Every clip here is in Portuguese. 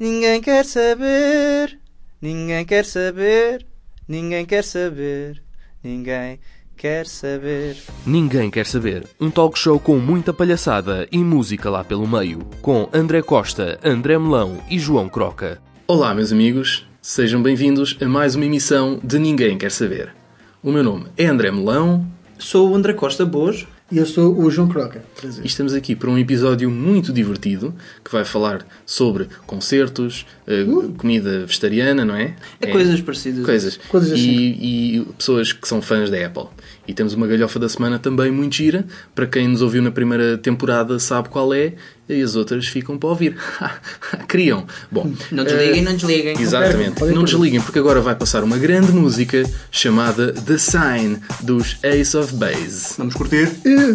Ninguém quer saber, ninguém quer saber, ninguém quer saber, ninguém quer saber. Ninguém quer saber. Um talk show com muita palhaçada e música lá pelo meio. Com André Costa, André Melão e João Croca. Olá, meus amigos. Sejam bem-vindos a mais uma emissão de Ninguém Quer Saber. O meu nome é André Melão Sou o André Costa Bojo. E eu sou o João Croca. e estamos aqui para um episódio muito divertido que vai falar sobre concertos, eh, comida vegetariana, não é? É, coisas parecidas. Coisas. Coisas assim. E, e pessoas que são fãs da Apple. E temos uma galhofa da semana também muito gira. Para quem nos ouviu na primeira temporada sabe qual é. E as outras ficam para ouvir. Criam. Bom, Não desliguem, não desliguem. Exatamente. Podem Não desliguem, porque agora vai passar uma grande música chamada The Sign dos Ace of Base. Vamos curtir?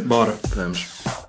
Bora. Vamos.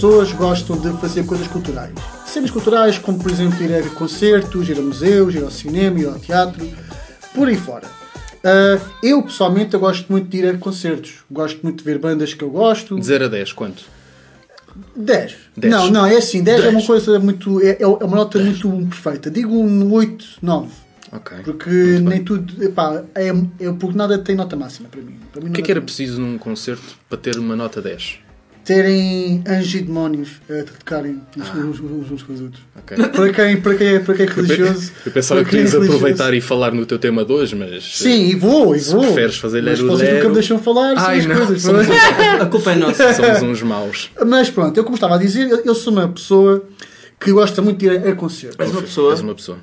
Pessoas gostam de fazer coisas culturais. Cenas culturais, como por exemplo ir a concertos, ir a museus, ir ao cinema, ir ao teatro, por aí fora. Ah, eu pessoalmente eu gosto muito de ir a concertos. Gosto muito de ver bandas que eu gosto. De 0 a 10, quanto? 10. Dez. Não, não, é assim, 10 é uma coisa muito. É, é uma nota muito perfeita. Digo um 8, 9. Ok. Porque Muito bem. nem tudo. Epá, é, é, porque nada tem nota máxima para mim. Para mim O que é que era preciso num concerto para ter uma nota 10? Terem anjos e demónios a tocarem uns, Ah. uns, uns, uns com os outros. Ok. Para quem, para quem, é- para quem é religioso. Eu pensava que é ias religioso- aproveitar e falar no teu tema de hoje, mas. Sim, e vou, e Se vou. preferes fazer Mas lero, vocês nunca lero. me deixam falar Ai, as não, coisas. somos não é? A culpa é nossa. Somos uns maus. Mas pronto, eu como estava a dizer, eu- sou uma pessoa que gosta muito de ir a, a concertos. És uma pessoa. És uma pessoa.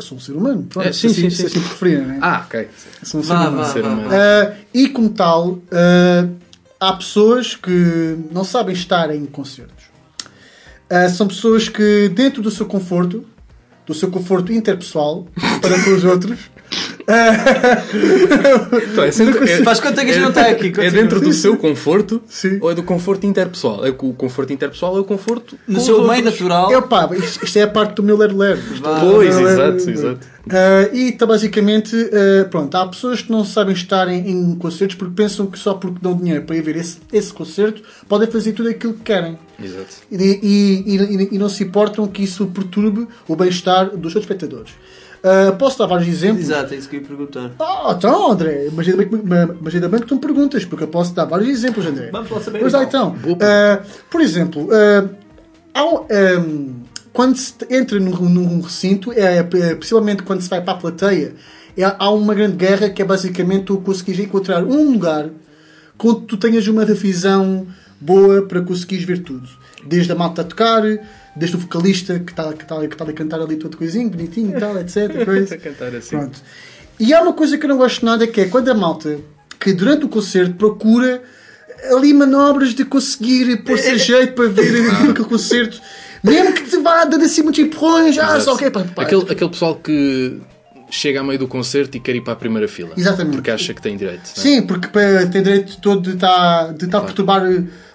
Sou um ser humano. Pronto, É, sim, sim, assim, sim. se assim preferirem, né? Ah, ok. Sou um ser Vá, humano. vá, Ser vá, humano. vá. Ah, e como tal, ah, há pessoas que não sabem estar em concertos. Ah, são pessoas que, dentro do seu conforto, do seu conforto interpessoal, para com os outros, Então, é sempre- é- Faz conta que a gente não está aqui. É dentro do seu conforto Sim. ou é do conforto interpessoal? É que o conforto interpessoal é o conforto No seu meio natural. É, pá, isto, isto é a parte do meu ler-ler. Pois, Ler-ler. exato, exato. Ah, e está basicamente, ah, pronto, há pessoas que não sabem estar em, em concertos porque pensam que só porque dão dinheiro para ir ver esse, esse concerto podem fazer tudo aquilo que querem. Exato. E, e- e- e não se importam que isso perturbe o bem-estar dos seus espectadores. Ah, posso dar vários exemplos? Exato, é isso que eu ia perguntar. Ah, então, André, mas ainda, bem que, ma- mas ainda bem que tu me perguntas, porque eu posso dar vários exemplos, André. Vamos lá saber, lá então. Ah, por exemplo, ah, há um, ah, quando se entra num, num recinto, é, é, possivelmente quando se vai para a plateia, é- há uma grande guerra que é basicamente tu conseguires encontrar um lugar onde tu tenhas uma visão boa para conseguires ver tudo. Desde a malta a tocar, desde o vocalista que está que está que está a cantar ali todo coisinho, bonitinho e tal, etc. coisa. Cantar assim. Pronto. E há uma coisa que eu não gosto nada que é quando a malta que durante o concerto procura ali manobras de conseguir pôr-se a jeito para ver aquele concerto, mesmo que te vá dando assim muitos empurrões, ah, só que é para. Aquele, aquele pessoal que chega a meio do concerto e quer ir para a primeira fila. Exatamente. Porque acha que tem direito. não é? Sim, porque tem direito todo de estar de estar a perturbar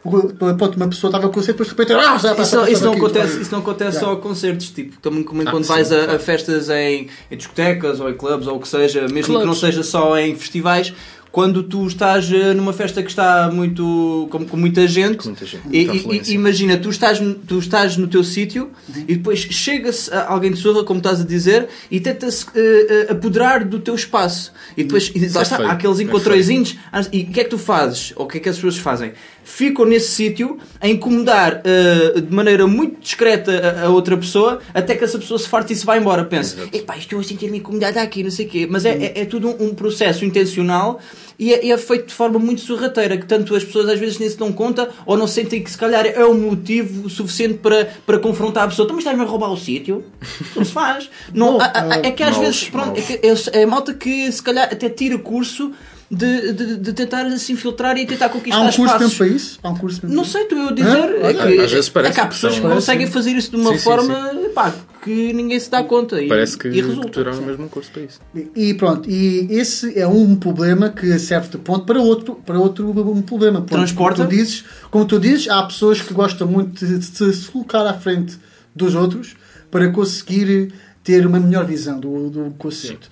o- pronto, uma pessoa estava a concerto, depois de repente, ah, já Isso, não- isso não acontece, isso não acontece Já. só a concertos, tipo, também como quando sim, vais a, a claro. festas em, em discotecas ou em clubes ou o que seja, mesmo que não seja só em festivais, quando tu estás eh, numa festa que está muito com, com muita gente, Com muita gente, e- muita e- imagina, tu estás, no- tu estás no teu sítio e depois chega-se a- alguém de surra, como estás a dizer, e tenta-se eh, apoderar do teu espaço. E depois, e lá é está, há aqueles É encontrõezinhos, e o que é que tu fazes? Ou o que é que as pessoas fazem? Ficam nesse sítio a incomodar eh, de maneira muito discreta a, a outra pessoa, até que essa pessoa se farta e se vai embora. Pensa, epá, estou a sentir-me incomodada aqui, não sei o quê. Mas é, é, é tudo um, um processo intencional e é, é feito de forma muito sorrateira, que tanto as pessoas às vezes nem se dão conta ou não sentem que se calhar é um motivo suficiente para, para confrontar a pessoa. Então, mas estás-me a roubar o sítio? Não se faz. Não, há- há- é que às vezes, pronto, é, que é, é malta que se calhar até tira curso de, de, de tentar se infiltrar e tentar conquistar Há um curso mesmo para isso? Há um curso mesmo Não sei, estou eu a dizer. Hã? É que, às vezes parece é que há que pessoas que são- conseguem fazer isso de uma Sim, sim, forma pá, que ninguém se dá conta. E, Parece que, e que resulta. tiraram mesmo um curso para isso. E pronto, e esse é um problema que serve de ponto para outro, para outro um problema. Ponto. Transporta. Como tu, dizes, como tu dizes, há pessoas que gostam muito de se se colocar à frente dos outros para conseguir ter uma melhor visão do, do concerto.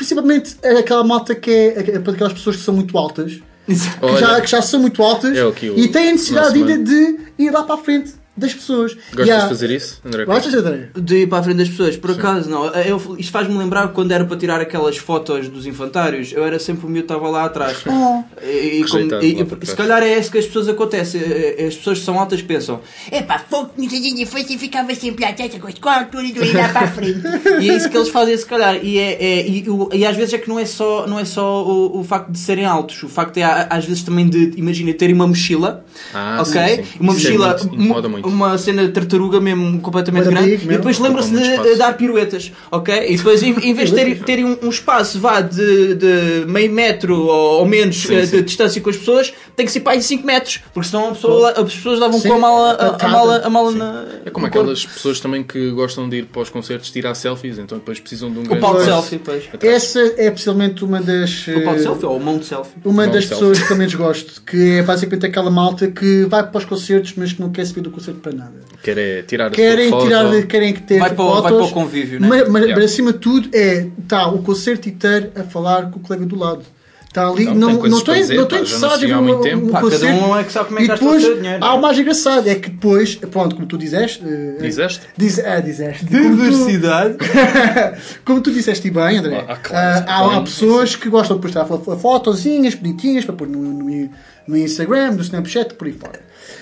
Principalmente aquela malta que é, é para aquelas pessoas que são muito altas, que, já, que já são muito altas É e têm a necessidade ainda de ir lá para a frente das pessoas. Gostas há- de fazer isso, André? Gostas, André? De ir para a frente das pessoas, por acaso não. Eu, isto faz-me lembrar quando era para tirar aquelas fotos dos infantários, eu era sempre o miúdo que estava lá atrás. Oh. E, e como- e- lá e- se calhar é isso que as pessoas acontece. eh, As pessoas que são altas pensam, é pá, fogo, não sei de foi e ficava sempre à testa com as quatro e lá para a frente. e é isso que eles fazem, se calhar. E, é, é- e, o- e às vezes é que não é só, não é só o, o facto de serem altos, o facto é às vezes também de, imagina, terem uma mochila. Ah, ok? sim, sim. Uma Isso é mochila, muito- incomoda uma, muito. Uma cena de tartaruga mesmo completamente grande, amigo e depois lembra-se de, espaço. dar piruetas, ok? E depois, em, em vez de terem, terem um, um espaço vá de, de meio metro ou, ou menos Sim, eh, sim. de distância com as pessoas, tem que ser para aí 5 metros, porque senão a pessoa as pessoas davam Sim, com a mala, a, a mala, a mala na. É como no corpo. aquelas pessoas também que gostam de ir para os concertos tirar selfies, então depois precisam de um O grande pau de selfie, pois. Essa é possivelmente uma das. O pau de selfie ou o mão de selfie. Uma Não, das selfie. pessoas que também desgosto, que é basicamente aquela malta que vai para os concertos, mas que não quer saber do concerto para nada. Quer é tirar a Querem tirar, querem que ter Vai para, o- fotos, vai para o convívio, né? mas, mas- Yeah. acima de tudo é tá o concerto inteiro a falar com o colega do lado. Está ali, Não, não, não, estou interessado em um, tempo. um Pá, cada concerto. um é que sabe como é que e gasta o depois, seu dinheiro. há o mais engraçado, é que depois, pronto, como tu dizeste, eh, Dizeste? Diz, é, dizeste. Como tu- Diversidade. Como tu disseste bem, André, Ah, claro, ah, há, há pessoas que gostam de postar fo- fotozinhas bonitinhas para pôr no, no- no Instagram, no Snapchat, por aí fora.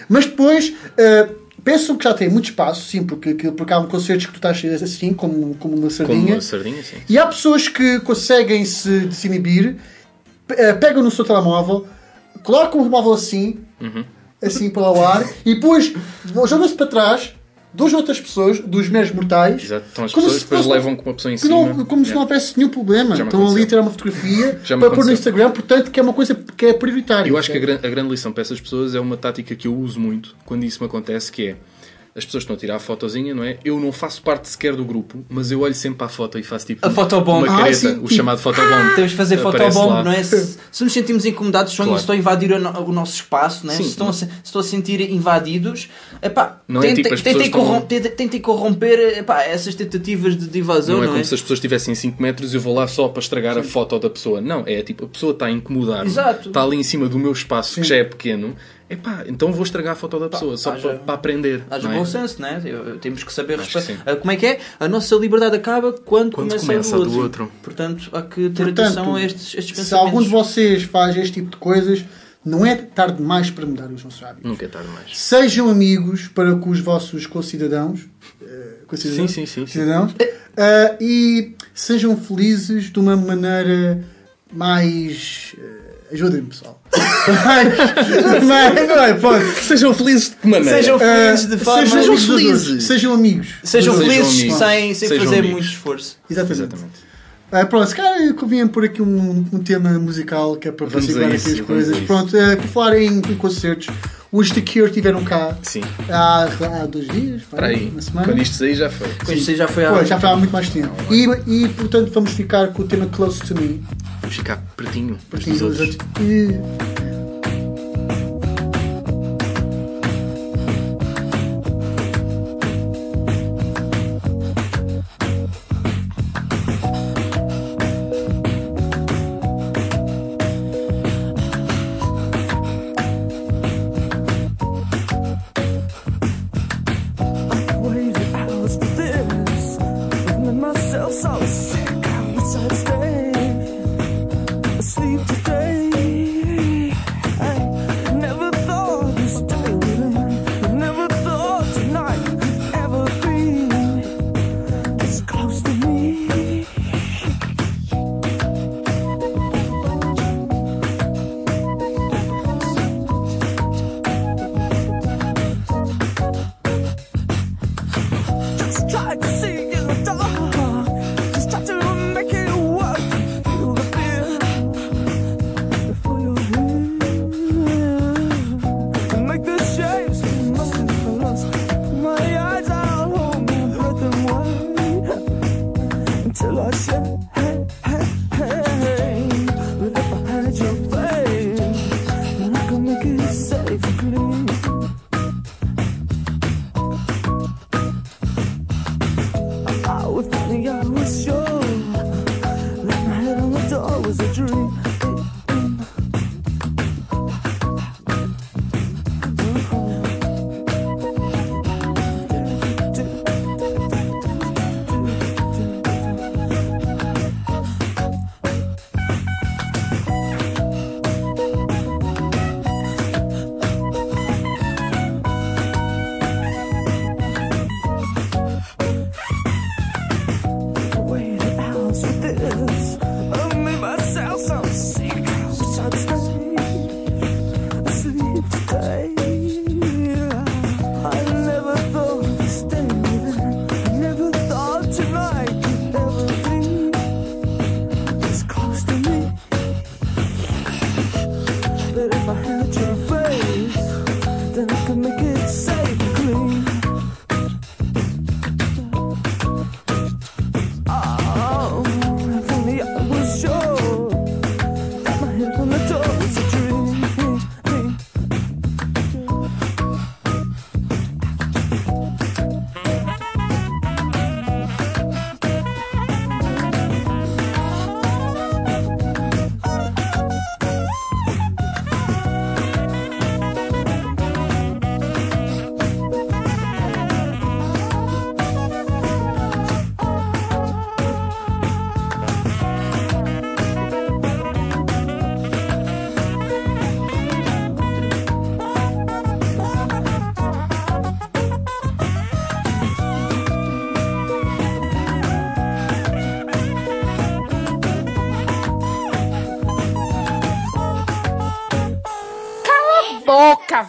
Mas depois ah, pensam que já tem muito espaço, sim, porque, que- porque há concertos que tu estás assim, como, como uma Como sardinha. uma sardinha, sim. E há pessoas que conseguem se desinibir, pe- eh, pegam no seu telemóvel, colocam o telemóvel assim, Uhum. assim para o ar, e depois jogam-se para trás duas outras pessoas, dos meros mortais, Exato. Então as pessoas depois levam com uma pessoa em cima. não, como se não houvesse nenhum problema. Estão ali a tirar uma fotografia para pôr no. Instagram, portanto, que é uma coisa que é prioritária. Eu acho que a, a grande lição para essas pessoas é uma tática que eu uso muito quando isso me acontece, que é as pessoas estão a tirar a fotozinha, não é? Eu não faço parte sequer do grupo, mas eu olho sempre para a foto e faço tipo A fotobomb. uma Ah, careta, sim, o tipo, chamado fotobomb. Temos de fazer fotobomb, não é? Se, se nos sentimos incomodados, Claro. estão a invadir o, no- o nosso espaço, não é? Sim. se, estão a, se estão a sentir invadidos, epá, Não é tentem, tipo as tentem, pessoas corrom- estão- tentem- corromper epá, essas tentativas de, de invasão, Não não, é como se as pessoas estivessem 5 metros e eu vou lá só para estragar a foto da pessoa. Não, é tipo, a pessoa está a incomodar Exato. está ali em cima do meu espaço, que já é pequeno. Epá, então vou estragar a foto da pessoa, só haja- para, para aprender. Haja é? bom senso, é? Eu- Temos que saber respeitar. Ah, Como é que é? A nossa liberdade acaba quando, Quando começa, começa a do outro. outro. Portanto, há que ter Portanto, atenção a estes, estes Se pensamentos. algum de vocês faz este tipo de coisas, não é tarde demais para mudar os vossos hábitos. Nunca é tarde mais. Sejam amigos para com os vossos concidadãos. eh, concidadãos Sim, sim, sim, sim. cidadãos, eh, e sejam felizes de uma maneira mais. eh, Ajudem-me, pessoal. mais, não é, pode. Sejam felizes de que maneira? Sejam felizes Eh, de forma. sejam felizes. Sejam amigos. Sejam Sejam felizes amigos. sem, sem Sejam fazer amigos. muito esforço. Exatamente. Exatamente. Ah, pronto, se calhar convinha pôr aqui um, um tema musical que é para Vamos isso, aqui as coisas. Pronto, eh, por falar em, em concertos, os The Cure tiveram cá Sim. há, há dois dias, Para aí. uma semana. Quando isto sair já foi. Pois isso aí já foi há. Pô, já foi há muito mais tempo. E, e portanto vamos ficar com o tema Close to Me. Vamos ficar pertinho. Porque dos os outros.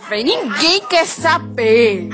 Véi. Ninguém quer saber.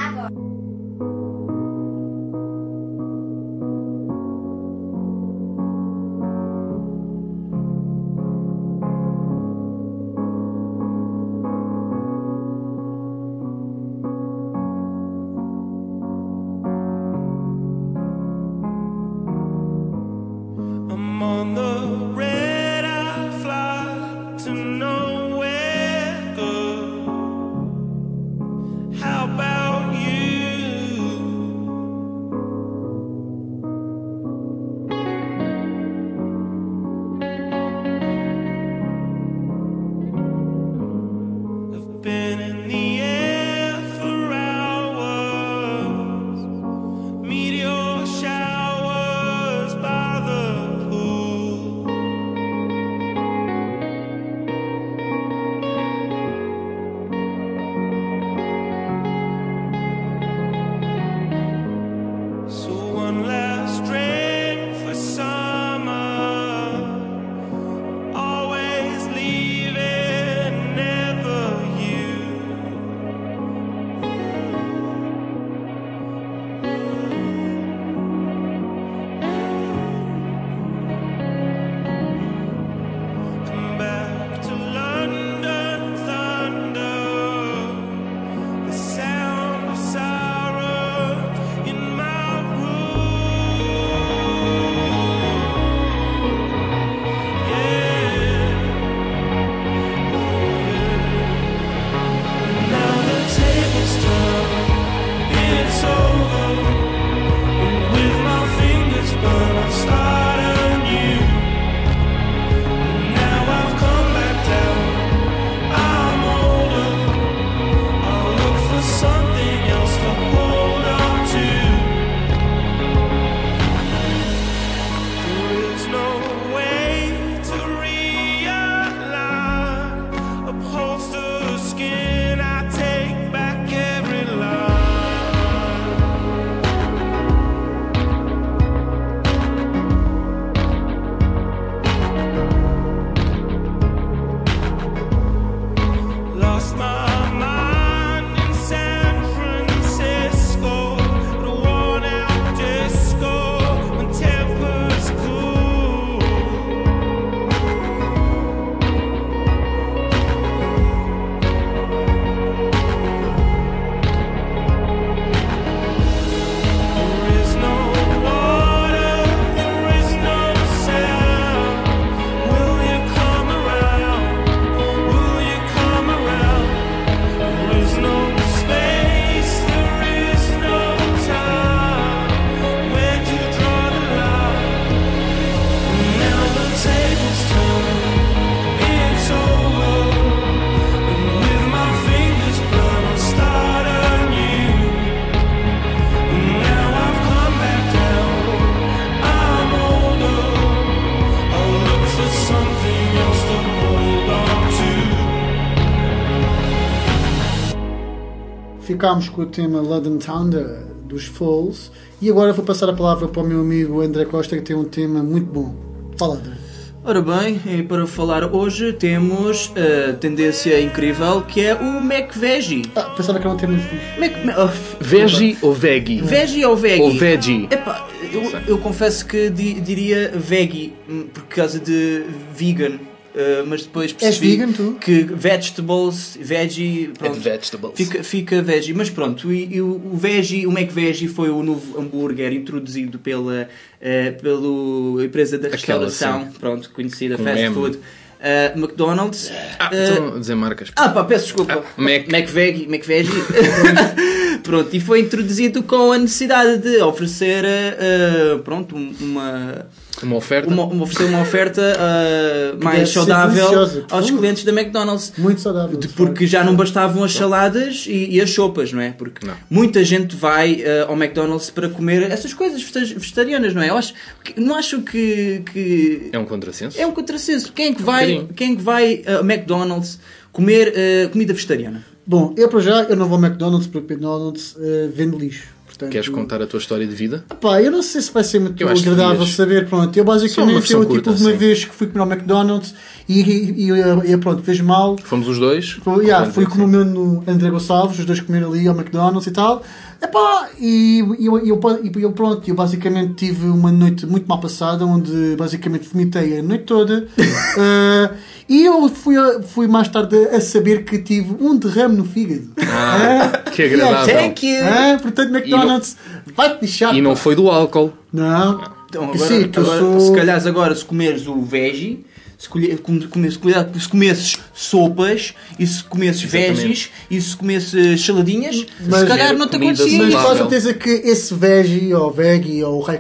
Ficámos com o tema London Town da- dos Falls e agora vou passar a palavra para o meu amigo André Costa que tem um tema muito bom. Fala, André. Ora bem, e para falar hoje temos a tendência incrível que é o McVeggie. Ah, pensava que era um tema muito fixe. Mac, oh, Veggie ou veggie? Veggie ou veggie? Ou veggie? Epá, eu, eu confesso que di- diria veggie hum, por causa de vegan. Uh, mas depois percebi vegan, tu? que vegetables, veggie, pronto, vegetables. Fica, fica veggie, mas pronto, e, e o, o veggie, o McVeggie foi o novo hambúrguer introduzido pela, eh, pela empresa da Aquela, restauração, sim. pronto, conhecida Com fast M. eh, McDonald's. Ah, Eh, estão a dizer marcas. ah, pá, peço desculpa. Ah, Mac. McVeggie, McVeggie. pronto, e foi introduzido com a necessidade de oferecer, eh, pronto, um- uma, Uma oferta. uma, uma- oferecer uma oferta eh, mais saudável aos clientes da McDonald's. Muito saudável. De- porque já não bastavam as saladas e, e as sopas, não é? Porque Não. muita gente vai eh, ao McDonald's para comer essas coisas vegeta- vegetarianas, não é? Eu acho, não acho que, que É um contrassenso. é um contrassenso. Quem é que vai, bocadinho. quem que vai ao McDonald's comer eh, comida vegetariana? Bom, eu para já eu não vou ao McDonald's porque o McDonald's eh, vende lixo. Portanto, Queres contar a tua história de vida? Pá, eu não sei se vai ser muito agradável saber. Pronto, eu basicamente eu tipo curta, uma sim. vez que fui comer ao McDonald's e, e, e, e pronto, fez mal. Fomos os dois. Fui, yeah, fui com o meu no André Gonçalves, os dois comeram ali ao McDonald's e tal. Epá, e e eu, eu, e eu pronto, eu basicamente tive uma noite muito mal passada, onde basicamente vomitei a noite toda. Ah, e eu fui, fui mais tarde a saber que tive um derrame no fígado. Ah, Ah, que agradável. Thank you! ah, portanto, McDonald's, vai-te lixar. E não foi do álcool. Não. Então, agora, sim, agora, sou- se calhar agora se comeres o veggie, se, colhe- come- se, comesses sopas, e se comesses veggies, e se comesses saladinhas, Mas- se calhar não te acontecia Mas com certeza que esse veggie ou veggie ou o rei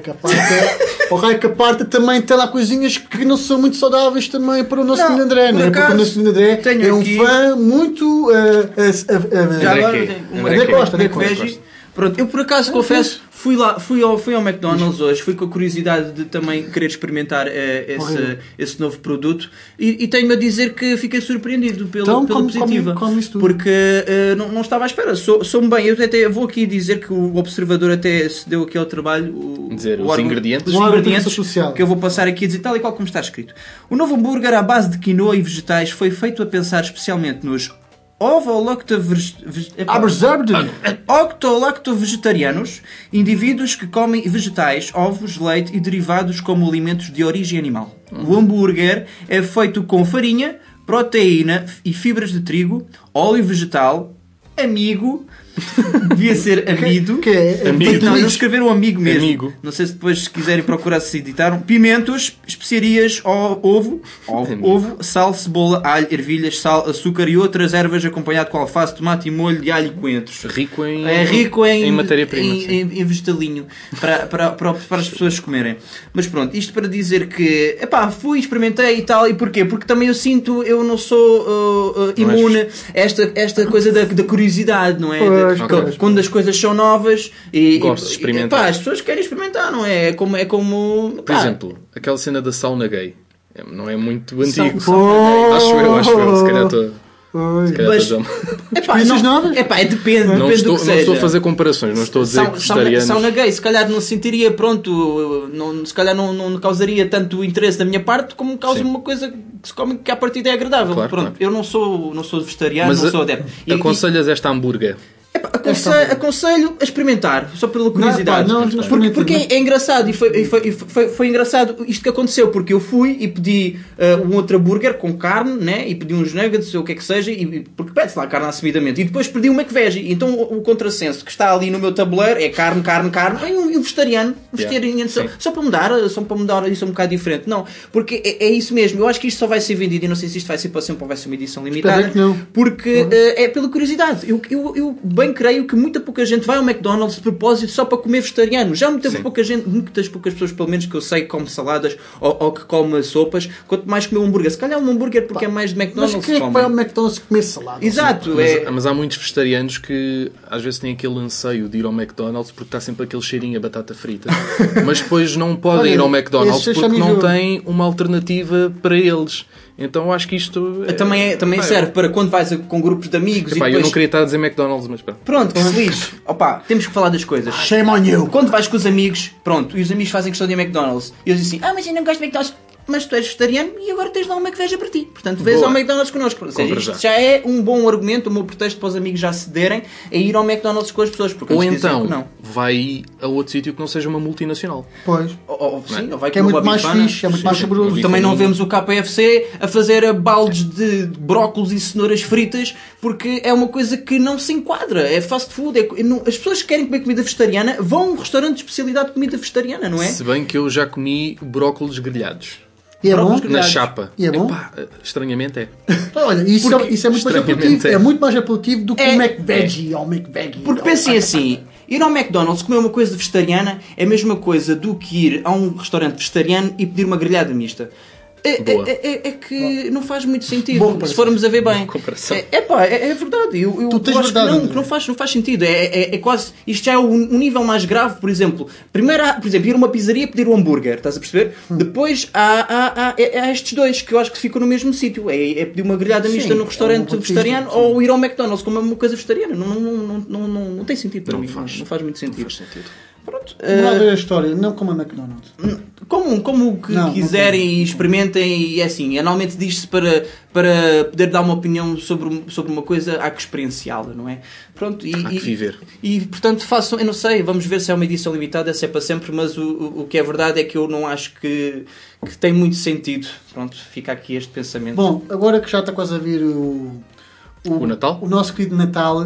caparta também tem lá coisinhas que não são muito saudáveis também para o nosso Não, menino André, não é? Porque o nosso menino André é um aqui- fã muito. ah, ah, ah, Já André André? Mac André. Costa. Pronto, eu por acaso confesso, Fui lá, fui ao, fui ao McDonald's hoje, fui com a curiosidade de também querer experimentar eh, esse, esse novo produto e, e tenho-me a dizer que fiquei surpreendido pela, Então, pela come- positiva. isso tudo. porque eh, não, não estava à espera. Sou- Sou-me bem, eu até vou aqui dizer que o observador até se deu aqui ao trabalho o, Dizer o os órgão- ingredientes. os ingredientes social. que eu vou passar aqui a dizer tal e qual como está escrito. O novo hambúrguer à base de quinoa e vegetais foi feito a pensar especialmente nos. Octolacto-vegetarianos, indivíduos que comem vegetais, ovos, leite e derivados como alimentos de origem animal. O hambúrguer é feito com farinha, proteína e fibras de trigo, óleo vegetal, amigo, devia ser amido. que é- Amigo. Não, eles escreveram amigo mesmo. Amigo. Não sei se depois se quiserem procurar se editaram. Pimentos, especiarias, ovo, ovo, ovo, sal, cebola, alho, ervilhas, sal, açúcar e outras ervas acompanhado com alface, tomate e molho de alho e coentros. Rico em, É rico em, em matéria-prima. em, em, em vegetalinho para, para, para, para as pessoas comerem. Mas pronto, isto para dizer que epá, fui, experimentei e tal. E porquê? Porque também eu sinto, eu não sou uh, uh, imune a esta, esta coisa da, da curiosidade, não é? Pois, pois. Quando as coisas são novas e, Gosto de e- experimentar. epá, as pessoas querem experimentar, não é? É como. É como Por pá, exemplo, aquela cena da sauna gay. É, Não é muito antigo. Oh! Acho eu, acho eu. Se calhar estou. Mas- epá, não, novas? epá, é depende, Não depende estou, do que não seja. estou a fazer comparações, não estou a dizer que Sauna, sauna, vegetarianos. sauna gay, se calhar não sentiria, pronto, não, se calhar não, não causaria tanto interesse da minha parte como causa Sim. uma coisa que se come que à partida é agradável. Claro, pronto, claro. eu não sou, não sou vegetariano, Mas não sou adepto. E- e- aconselhas esta hambúrguer. Aconselho, aconselho a experimentar, só pela curiosidade. pá, não, não porque porque não. é, é engraçado e, foi, e foi, foi, foi engraçado isto que aconteceu, porque eu fui e pedi ah, um outro hambúrguer com carne, né? E pedi uns nuggets ou o que é que seja, e, porque pede-se lá carne assumidamente. E depois pedi um McVeggie. Então o, o contrassenso que está ali no meu tabuleiro é carne, carne, carne, e um, um vegetariano, um vegetariano só, sim. só para mudar, só para mudar isso um bocado diferente. Não, porque é, é isso mesmo. Eu acho que isto só vai ser vendido e não sei se isto vai ser para sempre ou vai ser uma edição limitada. que não. Porque eh, é pela curiosidade. Eu, eu, eu bem creio que muita pouca gente vai ao McDonald's de propósito só para comer vegetariano. Já muita Sim. pouca gente, muitas poucas pessoas, pelo menos que eu sei, que come saladas ou, ou que come sopas, quanto mais comer um hambúrguer. Se calhar um hambúrguer porque é mais de Mas McDonald's. quem é que vai ao McDonald's comer salada? Exato, Mas, é. mas há muitos vegetarianos que às vezes têm aquele anseio de ir ao McDonald's porque está sempre aquele cheirinho a batata frita. mas depois não podem Olha, ir ao McDonald's porque não têm uma alternativa para eles. Então eu acho que isto. Também, é, também Pá, serve para quando vais com grupos de amigos Epá, e eu depois... não queria estar a dizer McDonald's, mas pronto. Pronto, que se lixe. Opa, temos que falar das coisas. Shame on you. Quando vais com os amigos, pronto, e os amigos fazem questão de ir a McDonald's, e eles dizem assim, ah, mas eu não gosto de McDonald's, mas tu és vegetariano e agora tens lá uma que veja para ti. Portanto, vês Boa. ao McDonald's connosco. Ou seja, isto já. já é um bom argumento, um bom pretexto para os amigos já cederem a ir ao McDonald's com as pessoas. Porque Ou então que não. vai a outro sítio que não seja uma multinacional. Pois. Ou, ou, sim, ou vai Que é muito mais bifana. fixe, é muito Sim, mais saboroso. Também não vemos o KFC a fazer baldes de brócolis e cenouras fritas porque é uma coisa que não se enquadra. É fast food. é- as pessoas que querem comer comida vegetariana vão a um restaurante de especialidade de comida vegetariana, não é? Se bem que eu já comi brócolis grelhados. E é bom? Na chapa. E é bom? Epá, estranhamente é. Olha, isso, é, Porque, isso é muito mais apelativo. é. É muito mais apelativo do que É. o McVeggie ou o McVeggie. Porque pensem assim, ir ao McDonald's comer uma coisa vegetariana é a mesma coisa do que ir a um restaurante vegetariano e pedir uma grelhada mista. É, é- é- é que não faz muito sentido, se formos a ver bem. É, é pá, é, é verdade. Eu, eu, Tu tens eu acho verdade, que não, que não, faz, não faz sentido. É, é- é quase. Isto já é o, um nível mais grave, por exemplo. Primeiro, há, por exemplo, ir a uma pizzaria pedir um hambúrguer, estás a perceber? Hum. Depois há, há, há, há estes dois que eu acho que ficam no mesmo sítio. É, é pedir uma grelhada mista no é um restaurante vegetariano sim. ou ir ao McDonald's comer uma coisa vegetariana. Não, não, não, não, não, não tem sentido para Não mim. faz. Não faz muito sentido. Faz sentido. Pronto. Não eh, ver a história, não como a McDonald's. como, como que Não, não quiserem e experimentem, e é assim, anualmente diz-se para, para poder dar uma opinião sobre, sobre uma coisa, há que experienciá-la, não é? Pronto, e, Há que e- viver. E, portanto façam, eu não sei, vamos ver se é uma edição limitada, se é para sempre, mas o, o, o que é verdade é que eu não acho que, que tem muito sentido. Pronto, fica aqui este pensamento. Bom, agora que já está quase a vir o, O Natal? o nosso querido Natal,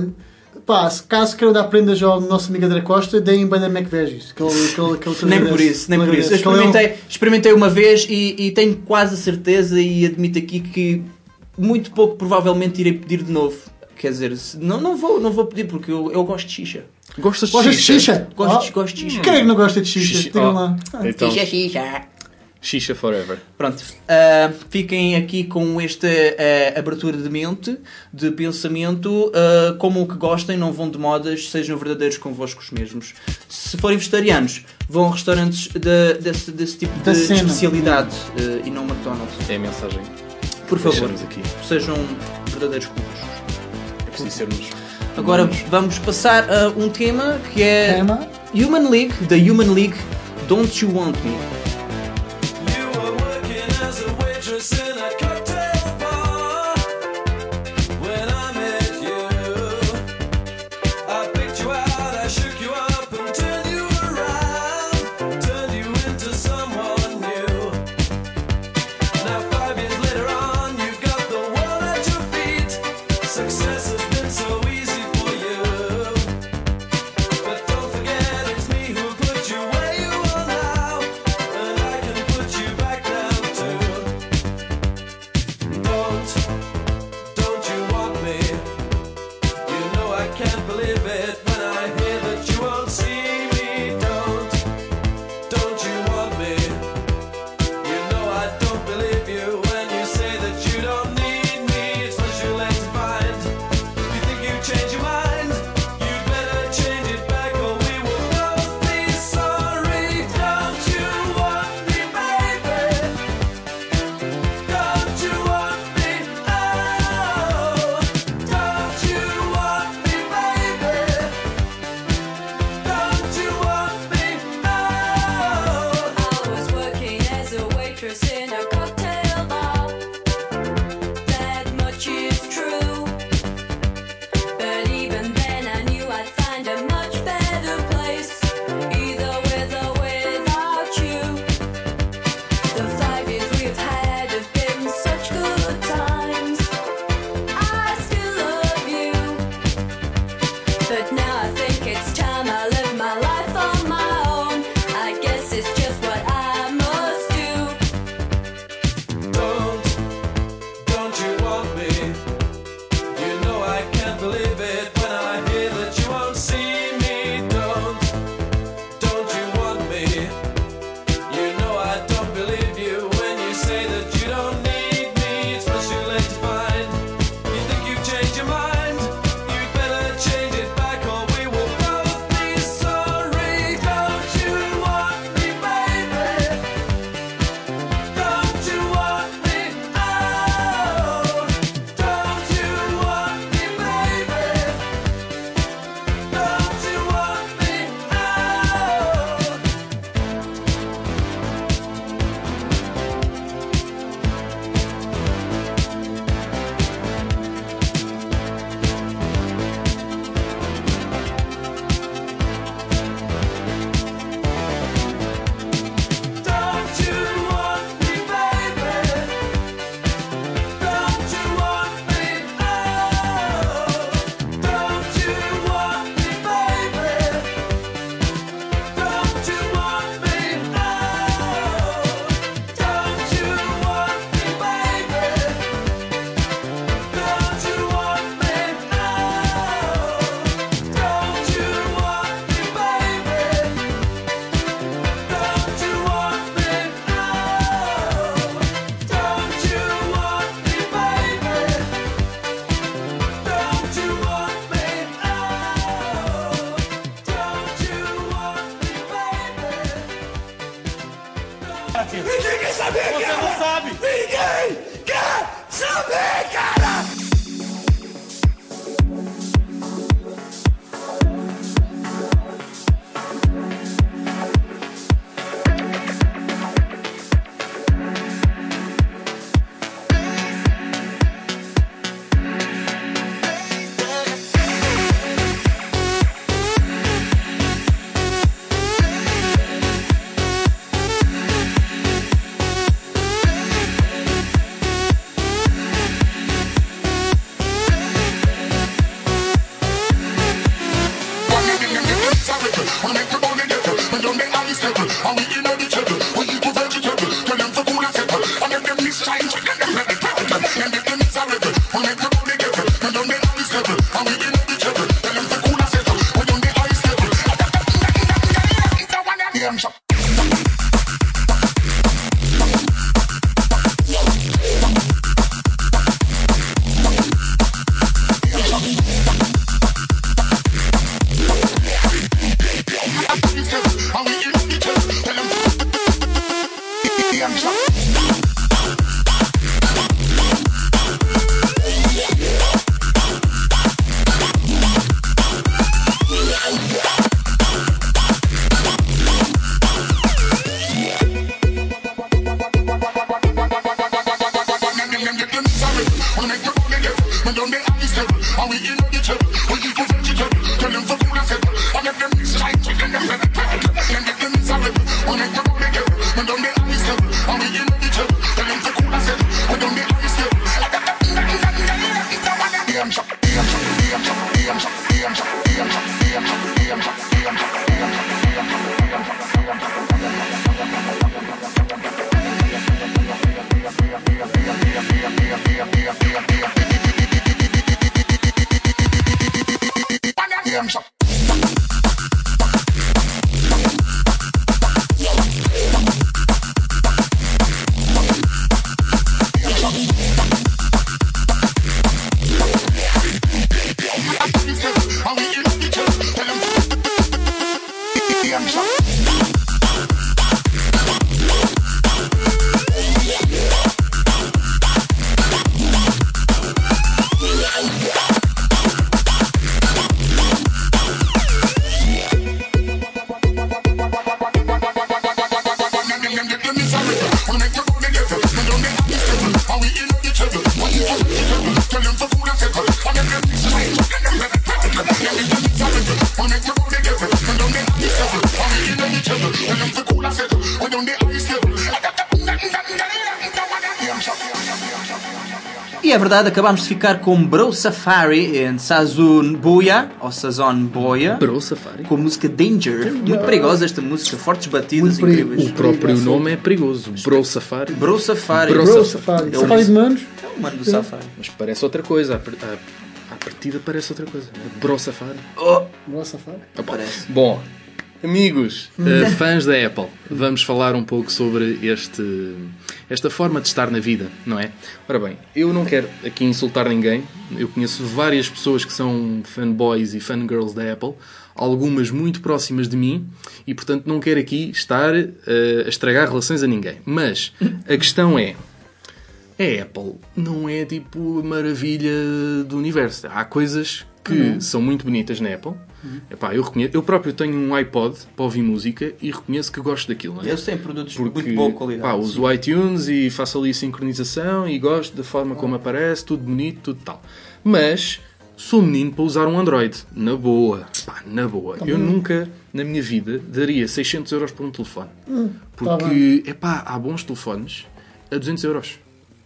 pá, se caso queiram dar prendas ao nosso amigo André Costa, deem bem da McVeggies. Que ele, que ele, que ele nem por isso, nem por isso. Eu é um- experimentei, experimentei uma vez e, e tenho quase a certeza e admito aqui que muito pouco provavelmente irei pedir de novo. Quer dizer, não, não, vou, não vou pedir porque eu, eu gosto de xixa. Gostas de Gostas de xixa? xixa? Gosto, Oh, gosto de xixa. Quem é que não gosta de xixa? Xixa. Digam Oh. lá. Então, Xixa, xixa. Xixa Forever. Pronto. Uh, fiquem aqui com esta uh, abertura de mente, de pensamento. Uh, como o que gostem, não vão de modas, sejam verdadeiros convosco mesmos. Se forem vegetarianos, vão a restaurantes de, desse, desse tipo da de cena. especialidade e não McDonald's. É a mensagem. Por favor, aqui. sejam verdadeiros convosco. É preciso sermos. Agora humanos. vamos passar a um tema que é tema? Human League, da Human League Don't You Want Me. innocent. I can't Williams E é verdade, acabámos de ficar com Bro Safari em Sazun Boya, ou Sazon Boya, Bro Safari. com a música Danger. Muito perigosa esta música, fortes batidas incríveis. O próprio nome é perigoso. Bro Safari. Bro Safari. Bro Bro Safari. Safari. É Safari de manos. É o mano do Safari. Mas parece outra coisa. À- À partida parece outra coisa. Bro Safari. Oh, Bro Safari. Opa. Parece. Bom, amigos, eh, fãs da Apple, vamos falar um pouco sobre este, esta forma de estar na vida, não é? Ora bem, eu não quero aqui insultar ninguém. Eu conheço várias pessoas que são fanboys e fangirls da Apple, algumas muito próximas de mim, e portanto não quero aqui estar eh, a estragar relações a ninguém. Mas a questão é. A Apple não é tipo a maravilha do universo. Há coisas que são muito bonitas na Apple. Epá, eu, reconheço, eu próprio tenho um iPod para ouvir música e reconheço que gosto daquilo. É? Eles têm produtos Porque muito boa qualidade. pá, uso o iTunes e faço ali a sincronização e gosto da forma como aparece, tudo bonito, tudo tal. Mas sou menino para usar um Android. Na boa. Pá, na boa. Eu nunca, na minha vida, daria 600 euros por um telefone. Hum, tá Porque, epá, há bons telefones a 200 euros.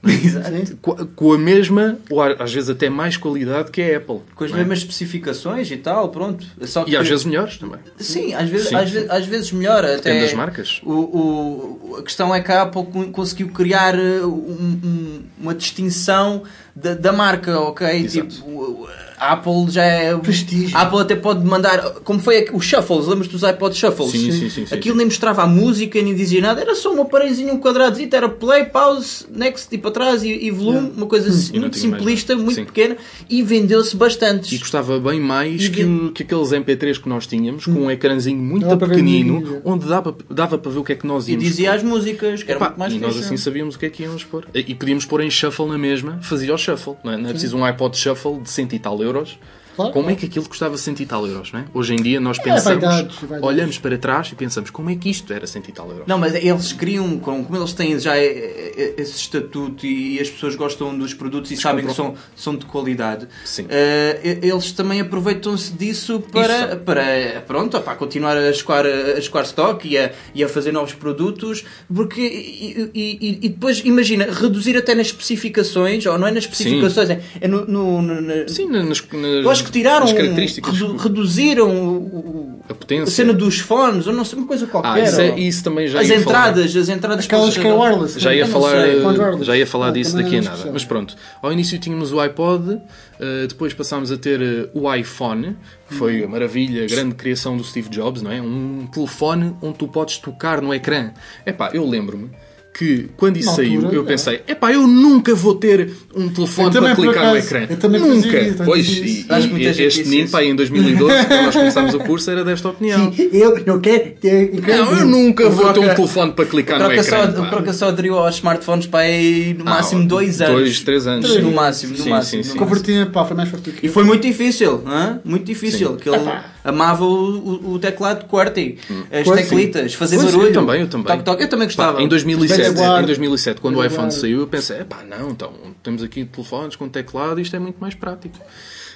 Sim. Com a- mesma, ou às vezes até mais qualidade que a Apple. Com as é? mesmas especificações e tal, pronto. Só que... E às vezes melhores também. Sim, às vezes, Sim, às, vezes, às vezes melhor. Até Depende das marcas. O, o- a questão é que a Apple con- conseguiu criar uh, um- um- uma distinção da, da marca, ok? Exato. Tipo, a Apple já é. Prestígio. A Apple até pode mandar. Como foi o Shuffles? Lembras dos iPod Shuffles? Sim, sim, sim, sim, Aquilo sim. nem mostrava a música, nem dizia nada. Era só um aparelhozinho, um quadradinho. Era play, pause, next e para trás e, e volume. Uma coisa E não muito mais simplista, muito Sim. pequena. E vendeu-se bastante. E custava bem mais E que, o- que aqueles MP3 que nós tínhamos, com um ecrãzinho muito Dava pequenino, vídeo. onde dava, dava para ver o que é que nós E íamos dizia pôr. as músicas, que era muito mais e nós assim sabíamos o que é que íamos pôr. E podíamos pôr em shuffle na mesma, fazia o shuffle. Não é, não é preciso um iPod shuffle de cento e tal euros. euros Claro, como é que aquilo custava cento e tal euros? Não é? Hoje em dia nós É, pensamos, vaidades, vaidades. olhamos para trás e pensamos como é que isto era cento e tal euros. Não, mas eles criam, como eles têm já eh, eh, esse estatuto e as pessoas gostam dos produtos e sabem que são, são de qualidade, Sim. eh, eles também aproveitam-se disso para, Isso. para pronto, opá, continuar a escoar, a escoar stock e a, e a fazer novos produtos, porque e, e- e depois, imagina, reduzir até nas especificações, ou não é nas especificações, é, é no, no- no- Sim, nas, nas, eu acho que tiraram, redu- reduziram o- o- A potência. a cena dos fones, ou não sei, uma coisa qualquer. Ah, isso, é- isso também já as ia falar. entradas, as entradas Aquelas que é wireless. Já ia falar, sei. já ia falar Ah, disso daqui a nada. especial. Mas pronto, ao início tínhamos o iPod, eh, depois passámos a ter eh, o iPhone, que foi a maravilha, a grande criação do Steve Jobs, não é? Um telefone onde tu podes tocar no ecrã. Epá, eu lembro-me que quando isso Na saiu, altura, eu é. pensei, epá, eu nunca vou ter um telefone Eu para clicar no ecrã. eu também nunca. isso, eu pois, e, e gente este menino, pá, em 2012, quando nós começámos o curso, era desta opinião. Eu não quero ter. Não, eu nunca vou ter um telefone para clicar no só, ecrã. o pá. Croca só aderiu aos smartphones para aí no Ah, máximo dois anos. Dois, três anos. No sim. máximo, no Sim, máximo. sim, no sim. Converti, pá, foi mais forte que E foi muito difícil, hã? muito difícil. Que ele amava o, o- o teclado de QWERTY, as QWERTY. teclitas, fazer Pois, barulho. eu também, eu também. Toque, toque. Eu também Pá, gostava. em 2007, Velha guarda. em 2007, quando o iPhone guarda. saiu, eu pensei, epá, não, então, temos aqui telefones com teclado, isto é muito mais prático.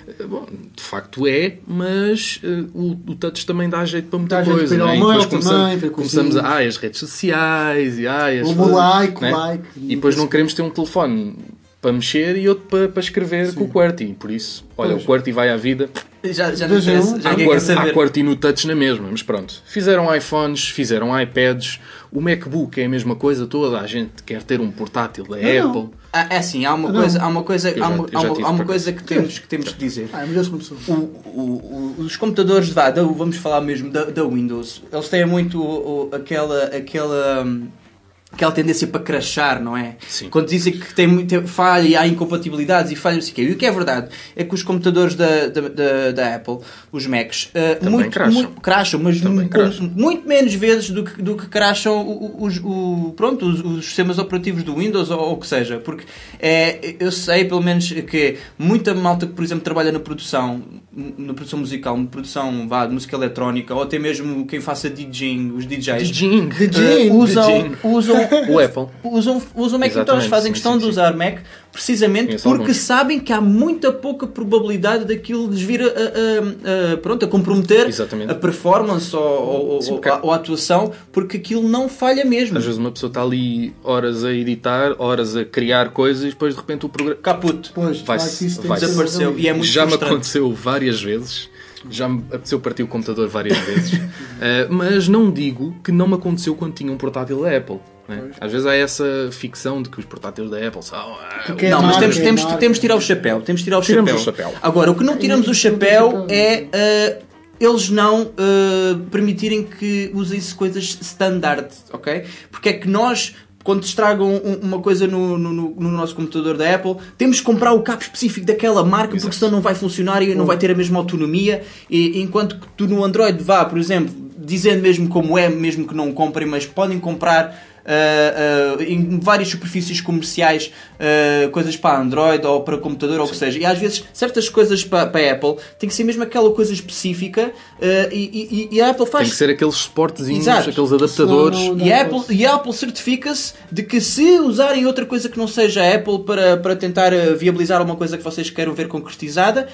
Eh, Bom, de facto é, mas eh, o, o touch também dá jeito para muita Dá jeito coisa. para é? ao E depois começamos, também, começamos a, ai, as redes sociais, e ai, as O like, né? like. E depois não queremos ter um telefone para mexer e outro para, para escrever com o QWERTY. Por isso, olha, Pois. o QWERTY vai à vida. Já, já não interessa, já Há saber. No touch na mesma, mas pronto. Fizeram iPhones, fizeram iPads, o MacBook é a mesma coisa toda. A gente quer ter um portátil da Não, Apple. Ah, é assim, há uma Não. coisa, há uma coisa, há uma, há uma, há uma coisa que temos que, temos que dizer. Ah, é. O- o- o- os computadores da, da- vamos falar mesmo da, da Windows, eles têm muito aquela, aquela, hum, aquela tendência para crashar, não é? Sim. Quando dizem que tem muita falha e há incompatibilidades e falha, não sei o quê. E o que é verdade é que os computadores da, da, da- da Apple, os Macs, Também muito, crasham. muito- crasham, mas crasham. muito menos vezes do que, do que crasham os, o- pronto, os, os sistemas operativos do Windows ou, ou o que seja. Porque é, eu sei, pelo menos, que muita malta que, por exemplo, trabalha na produção, na produção musical, na produção vá, de música eletrónica, ou até mesmo quem faça DJing, os DJs, DJing. eh, DJing. usam, DJing. usam, O Apple. usam, usam Macintosh, fazem sim, questão sim, de sim. usar Mac precisamente Conheço porque alguns. sabem que há muita pouca probabilidade daquilo lhes vir a, a- a- pronto, a comprometer Exatamente. a performance ou, ou- Sim, porque- ou a atuação, porque aquilo não falha mesmo. Às vezes uma pessoa está ali horas a editar, horas a criar coisas e depois de repente o programa. Caput. Pois, Vai- vai, Desapareceu. E é muito já me aconteceu várias vezes. Já me apeteceu partir o computador várias vezes. Uh, mas não digo que não me aconteceu quando tinha um portátil da Apple. Né? Às vezes há essa ficção de que os portáteis da Apple são. ah, Porque é Não, mas marca, temos, é temos, temos de tirar o chapéu. Temos de tirar o Tiramos chapéu. o chapéu. Agora, o que não tiramos o chapéu é uh, eles não uh, permitirem que usem-se coisas standard, ok? Porque é que nós. Quando estragam um- uma coisa no, no- no- no nosso computador da Apple, temos que comprar o cabo específico daquela marca, porque Exato. senão não vai funcionar e não vai ter a mesma autonomia. E, enquanto que tu no Android vá, por exemplo, dizendo mesmo como é, mesmo que não comprem, mas podem comprar ah, em várias superfícies comerciais ah, coisas para Android ou para computador ou o que seja. E às vezes certas coisas para, para a Apple tem que ser mesmo aquela coisa específica e, e- e a Apple faz. Tem que ser aqueles suportezinhos, Exato. aqueles adaptadores. Senão não- E a Apple, e a Apple certifica-se de que se usarem outra coisa que não seja a Apple para, para tentar viabilizar alguma coisa que vocês queiram ver concretizada,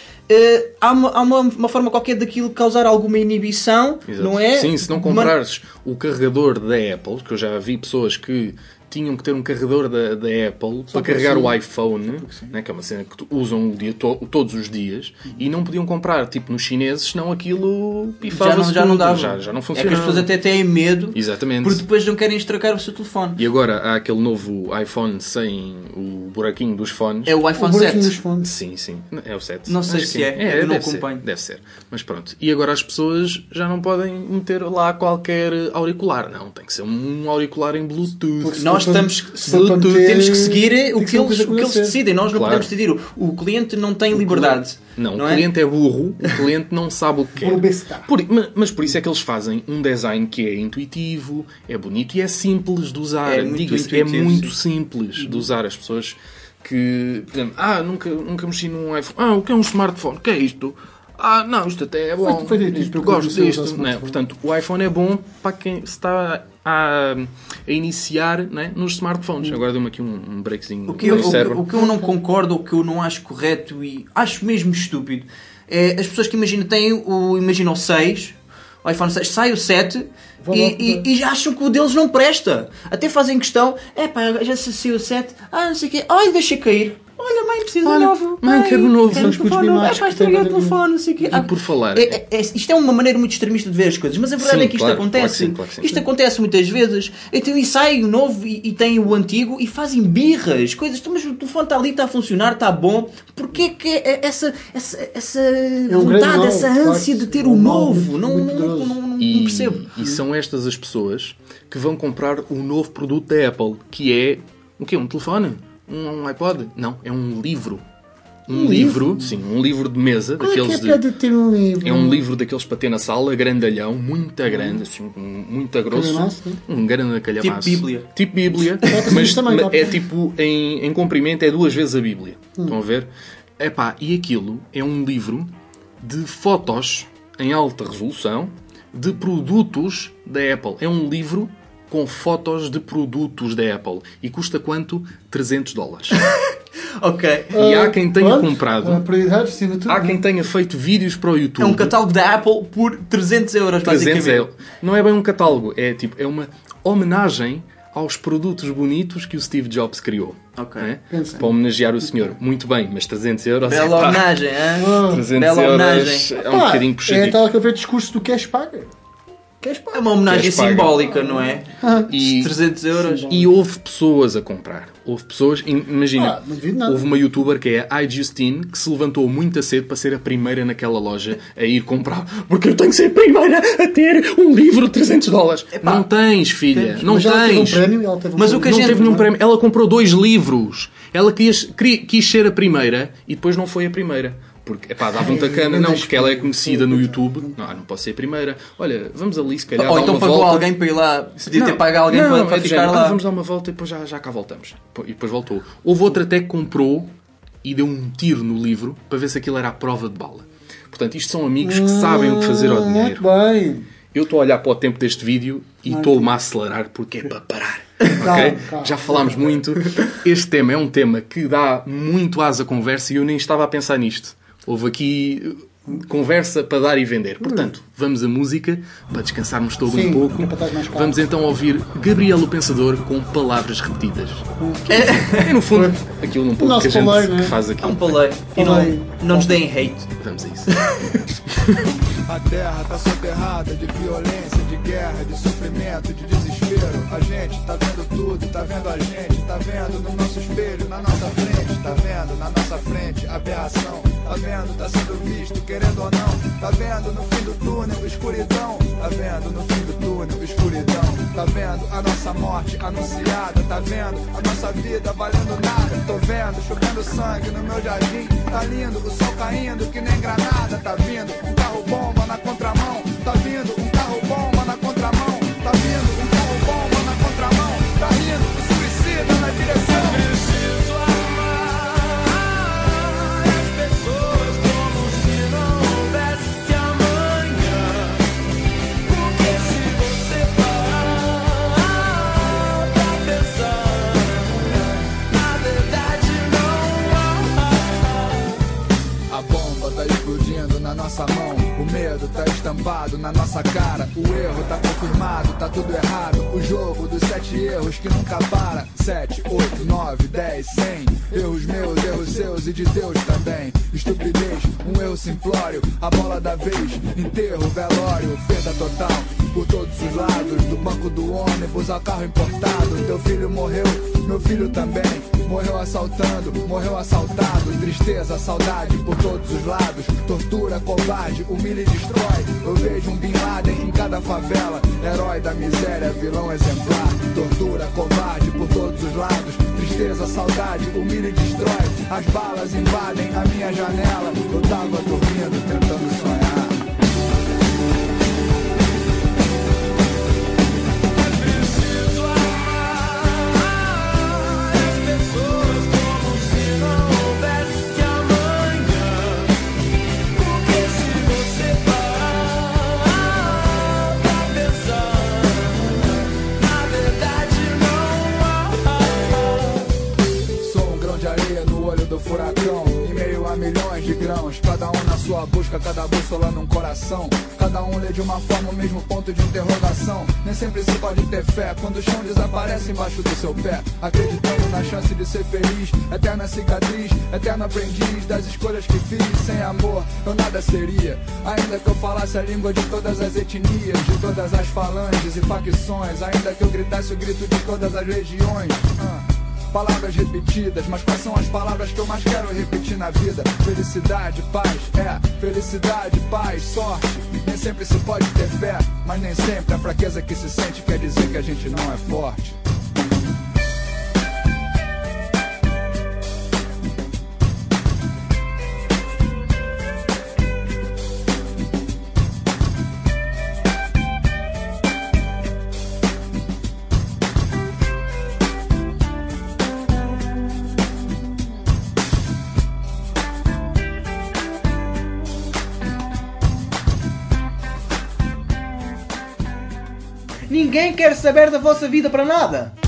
há, uma, há uma, uma forma qualquer daquilo causar alguma inibição, Exato. não é? Sim, se não comprares o carregador da Apple, que eu já vi pessoas que tinham que ter um carregador da, da Apple para porque carregar sim. o iPhone, né, que é uma cena que usam o dia to- todos os dias, e não podiam comprar, tipo nos chineses, senão aquilo já pifava não, já não dava. Já, já não é que funcionava. as pessoas até têm medo Exatamente. porque depois não querem estragar o seu telefone. E agora há aquele novo iPhone sem o buraquinho dos fones. É o O iPhone buraquinho 7. dos fones. Sim, sim. É o 7. Não sei Acho se que é, eu não acompanho. Ser, deve ser. Mas pronto. E agora as pessoas já não podem meter lá qualquer auricular. Não, tem que ser um auricular em Bluetooth. Porque se Nós estamos, para temos que seguir tem o que eles, o que eles decidem. Nós não Claro. podemos decidir. O, o cliente não tem liberdade. Não, não o é? cliente é burro, o cliente não sabe o que quer. Por besta. Por- ma- mas por isso é que eles fazem um design que é intuitivo, é bonito e é simples de usar. É muito Diga-se, é muito sim. simples de usar. As pessoas que, por exemplo, ah, nunca, nunca mexi num iPhone. Ah, o que é um smartphone? O que é isto? Ah, não, isto até é bom. Foi dito, Isto, gosto disto. Né? smartphone. Portanto, o iPhone é bom para quem está a, a iniciar né, nos smartphones. Agora deu-me aqui um, um breakzinho O que, eu, no o, o que eu não concordo, o que eu não acho correto e acho mesmo estúpido é as pessoas que imaginam, têm o, imagina o 6, o iPhone 6, sai o 7 Vão e, e, e já acham que o deles não presta. Até fazem questão, é pá, já se saiu o 7, ah, não sei o quê, olha, deixa cair. Olha, mãe, precisa de Olha, novo. mãe, quero um novo. Quero São um telefone novo. É estraguei o telefone, não sei o quê. E por falar- É, é- é- isto é uma maneira muito extremista de ver as coisas, mas a verdade Sim, é que isto claro, acontece. claro que sim, claro que sim. Isto acontece muitas vezes. Então, e sai o novo e, e tem o antigo e fazem birras, coisas. Então, Mas o telefone está ali, está a funcionar, está bom. Porquê que é essa, essa, essa um grande vontade, mal, essa de ânsia de ter É um o novo? não, não, não, não E, percebo. e são estas as pessoas que vão comprar o novo produto da Apple, que é o quê? Um telefone? Um iPod? Não, é um livro. Um, livro, sim, um livro de mesa, Qual é que é daqueles a de. ter um livro? É um livro daqueles para ter na sala, grandalhão, muito grande, assim, muito grosso. Calhamaço? Um grande calhamaço. Tipo Bíblia. Tipo Bíblia, mas também, mas é tipo, em, em comprimento, é duas vezes a Bíblia. Hum. Estão a ver? Epá, e aquilo é um livro de fotos em alta resolução de produtos da Apple. É um livro com fotos de produtos da Apple. E custa quanto? 300 dólares. Ok. E há quem tenha Pronto, comprado. a prioridade, acima de tudo. Há quem tenha feito vídeos para o YouTube. É um catálogo da Apple por 300 euros, 300 basicamente. é, não é bem um catálogo, é tipo, é uma homenagem aos produtos bonitos que o Steve Jobs criou. Ok. né? Para homenagear o senhor. Muito bem, mas 300 euros Bela epá, homenagem, hein? 300 Bela euros homenagem. é um Pá, bocadinho É puxadinho. tal que eu vejo discurso do Cash Paga. É uma homenagem Queres pagar? simbólica, não é? E- 300 euros. E houve pessoas a comprar. Houve pessoas, im- imagina, Ah, não duvido nada. houve uma youtuber que é a iJustine que se levantou muito cedo para ser a primeira naquela loja a ir comprar. Porque eu tenho que ser a primeira a ter um livro de 300 dólares. Epá, não tens, filha, tens. não Mas ela teve um tens. prémio. Ela teve um Mas o que a não gente- teve nenhum prémio. Ela comprou dois livros. Ela quis, quis ser a primeira e depois não foi a primeira. Porque, epá, dava um tacana. Não, porque ela é conhecida no YouTube. Não, não posso ser a primeira. Olha, vamos ali se calhar Ou então pagou volta. alguém para ir lá. Podia ter Não, pago alguém não, para, é para ficar género, lá. "Ah, vamos dar uma volta e depois já, já cá voltamos. E depois voltou. Houve outra até que comprou e deu um tiro no livro para ver se aquilo era a prova de bala. Portanto, isto são amigos que sabem o que fazer ao dinheiro. Muito bem. Eu estou a olhar para o tempo deste vídeo e estou-me a acelerar porque é para parar. Calma, ok? calma. Já falámos muito. Este tema é um tema que dá muito asa à conversa e eu nem estava a pensar nisto. Houve aqui conversa para dar e vender. Portanto, vamos a música para descansarmos todo Sim, um pouco. é. Vamos então ouvir Gabriel o Pensador com palavras repetidas. É, no fundo aquilo um pouco que a gente paleio, né? que faz É aqui. um paleio. E não, não nos deem hate. Vamos a isso. A terra tá soterrada de violência, de guerra, de sofrimento, de desespero. A gente tá vendo tudo, tá vendo a gente, tá vendo no nosso espelho, na nossa frente, tá vendo na nossa frente aberração. Tá vendo, tá sendo visto, querendo ou não. Tá vendo no fim do túnel, escuridão. Tá vendo no fim do túnel, escuridão. Tá vendo a nossa morte anunciada. Tá vendo a nossa vida valendo nada. Tô vendo chovendo sangue no meu jardim. Tá lindo, o sol caindo que nem granada. Tá vindo um carro bomba na contramão. Tá vindo nossa mão. O medo tá estampado na nossa cara. O erro tá confirmado, tá tudo errado. O jogo dos sete erros que nunca para. Sete, oito, nove, dez, cem. Erros meus, erros seus e de Deus também. Estupidez, um erro simplório. A bola da vez, enterro, velório. Perda total por todos os lados. Do banco do ônibus ao carro importado. Teu filho morreu, meu filho também. Morreu assaltando, morreu assaltado. Tristeza, saudade por todos os lados. Tortura, covarde, humilha e destrói. Eu vejo um Bin Laden em cada favela. Herói da miséria, vilão exemplar. Tortura, covarde por todos os lados. Tristeza, saudade, humilha e destrói. As balas invadem a minha janela. Eu tava dormindo, tentando do furacão. Em meio a milhões de grãos. Cada um na sua busca, cada bússola num coração. Cada um lê de uma forma o mesmo ponto de interrogação. Nem sempre se pode ter fé quando o chão desaparece embaixo do seu pé. Acreditando na chance de ser feliz. Eterna cicatriz, eterno aprendiz das escolhas que fiz. Sem amor, eu nada seria. Ainda que eu falasse a língua de todas as etnias, de todas as falanges e facções. Ainda que eu gritasse o grito de todas as legiões. Ah. Palavras repetidas, mas quais são as palavras que eu mais quero repetir na vida? Felicidade, paz, é, felicidade, paz, sorte. Nem sempre se pode ter fé, mas nem sempre a fraqueza que se sente quer dizer que a gente não é forte. Quer saber da vossa vida para nada.